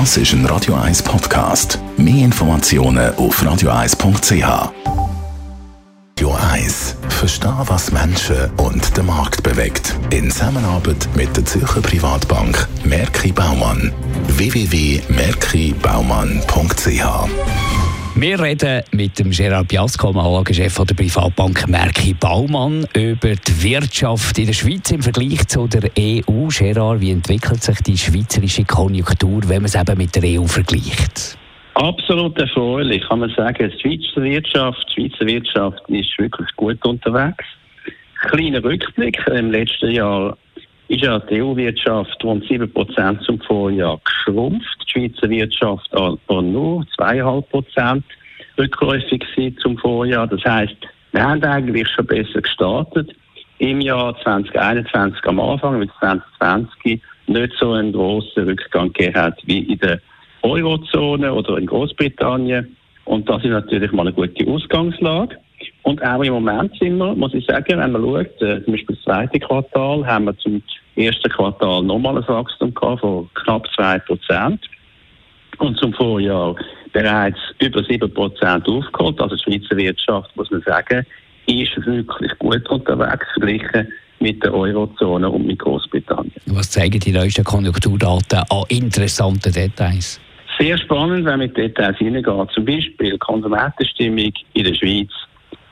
Das ist ein Radio 1 Podcast. Mehr Informationen auf radio1.ch. Radio 1. Verstehen, was Menschen und den Markt bewegt. In Zusammenarbeit mit der Zürcher Privatbank Merki Baumann. www.merkibaumann.ch wir reden mit dem Gerard Biasco, dem Anlagechef der Privatbank Merki Baumann, über die Wirtschaft in der Schweiz im Vergleich zu der EU. Gerard, wie entwickelt sich die schweizerische Konjunktur, wenn man es eben mit der EU vergleicht? Absolut erfreulich, kann man sagen. Die Schweizer Wirtschaft, die Schweizer Wirtschaft ist wirklich gut unterwegs. Kleiner Rückblick, im letzten Jahr ist ja die EU-Wirtschaft rund 7% zum Vorjahr geschrumpft. Die Schweizer Wirtschaft aber nur 2,5% rückläufig zum Vorjahr. Das heißt, wir haben eigentlich schon besser gestartet. Im Jahr 2021 am Anfang, mit 2020, nicht so einen grossen Rückgang gehabt wie in der Eurozone oder in Großbritannien. Und das ist natürlich mal eine gute Ausgangslage. Und auch im Moment sind wir, muss ich sagen, wenn man schaut, äh, zum Beispiel das zweite Quartal, haben wir zum ersten Quartal nochmal ein Wachstum gehabt von knapp 2 Prozent. Und zum Vorjahr bereits über 7 Prozent aufgeholt. Also die Schweizer Wirtschaft, muss man sagen, ist wirklich gut unterwegs verglichen mit der Eurozone und mit Großbritannien. Was zeigen die neuesten Konjunkturdaten an interessanten Details? Sehr spannend, wenn man mit Details hineingeht. Zum Beispiel Konsumentenstimmung in der Schweiz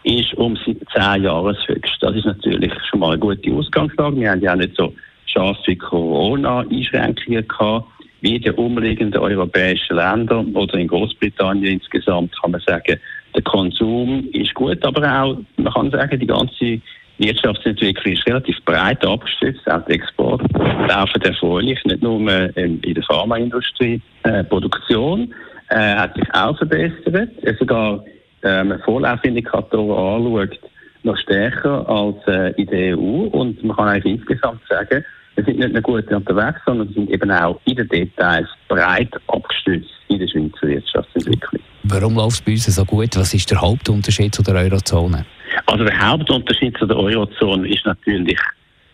ist um 10 Jahreshöchst. Das ist natürlich schon mal eine gute Ausgangslage. Wir haben ja auch nicht so scharfe Corona-Einschränkungen gehabt wie die umliegenden europäischen Länder oder in Großbritannien insgesamt kann man sagen, der Konsum ist gut, aber auch, man kann sagen, die ganze Wirtschaftsentwicklung ist relativ breit abgestützt. Auch die Exporte laufen erfreulich, nicht nur in der Pharmaindustrie. Äh, Produktion äh, hat sich auch verbessert. Sogar äh, man Vorlaufindikatoren anschaut, noch stärker als äh, in der EU. Und man kann eigentlich insgesamt sagen, wir sind nicht nur gut unterwegs, sondern wir sind eben auch in den Details breit abgestützt in der Schweizer Wirtschaftsentwicklung. Warum läuft es bei uns so gut? Was ist der Hauptunterschied zu der Eurozone? Also der Hauptunterschied zu der Eurozone ist natürlich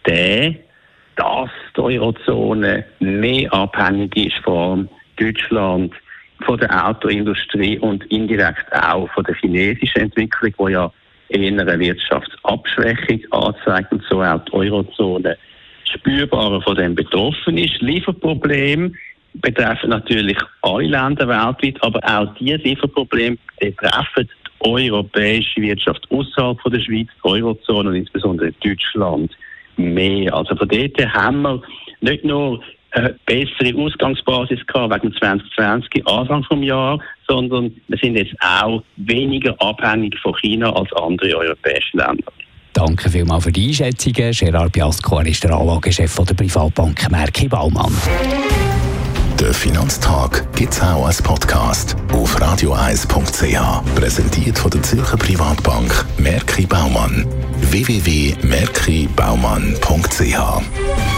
der, dass die Eurozone mehr abhängig ist von Deutschland, von der Autoindustrie und indirekt auch von der chinesischen Entwicklung, die ja eher eine Wirtschaftsabschwächung anzeigt und so auch die Eurozone spürbarer von dem betroffen ist. Lieferprobleme betreffen natürlich alle Länder weltweit, aber auch diese Lieferprobleme betreffen die europäische Wirtschaft außerhalb der Schweiz, die Eurozone und insbesondere Deutschland mehr. Also von dort haben wir nicht nur eine bessere Ausgangsbasis gehabt wegen 2020, Anfang des Jahres, sondern wir sind jetzt auch weniger abhängig von China als andere europäische Länder. Danke vielmals für die Einschätzungen. Gerard Piasco, er ist der Anlagechef der Privatbank Merki Baumann. Der Finanztag gibt es auch als Podcast auf radioeis.ch. Präsentiert von der Zürcher Privatbank Merki Baumann. www.merkibaumann.ch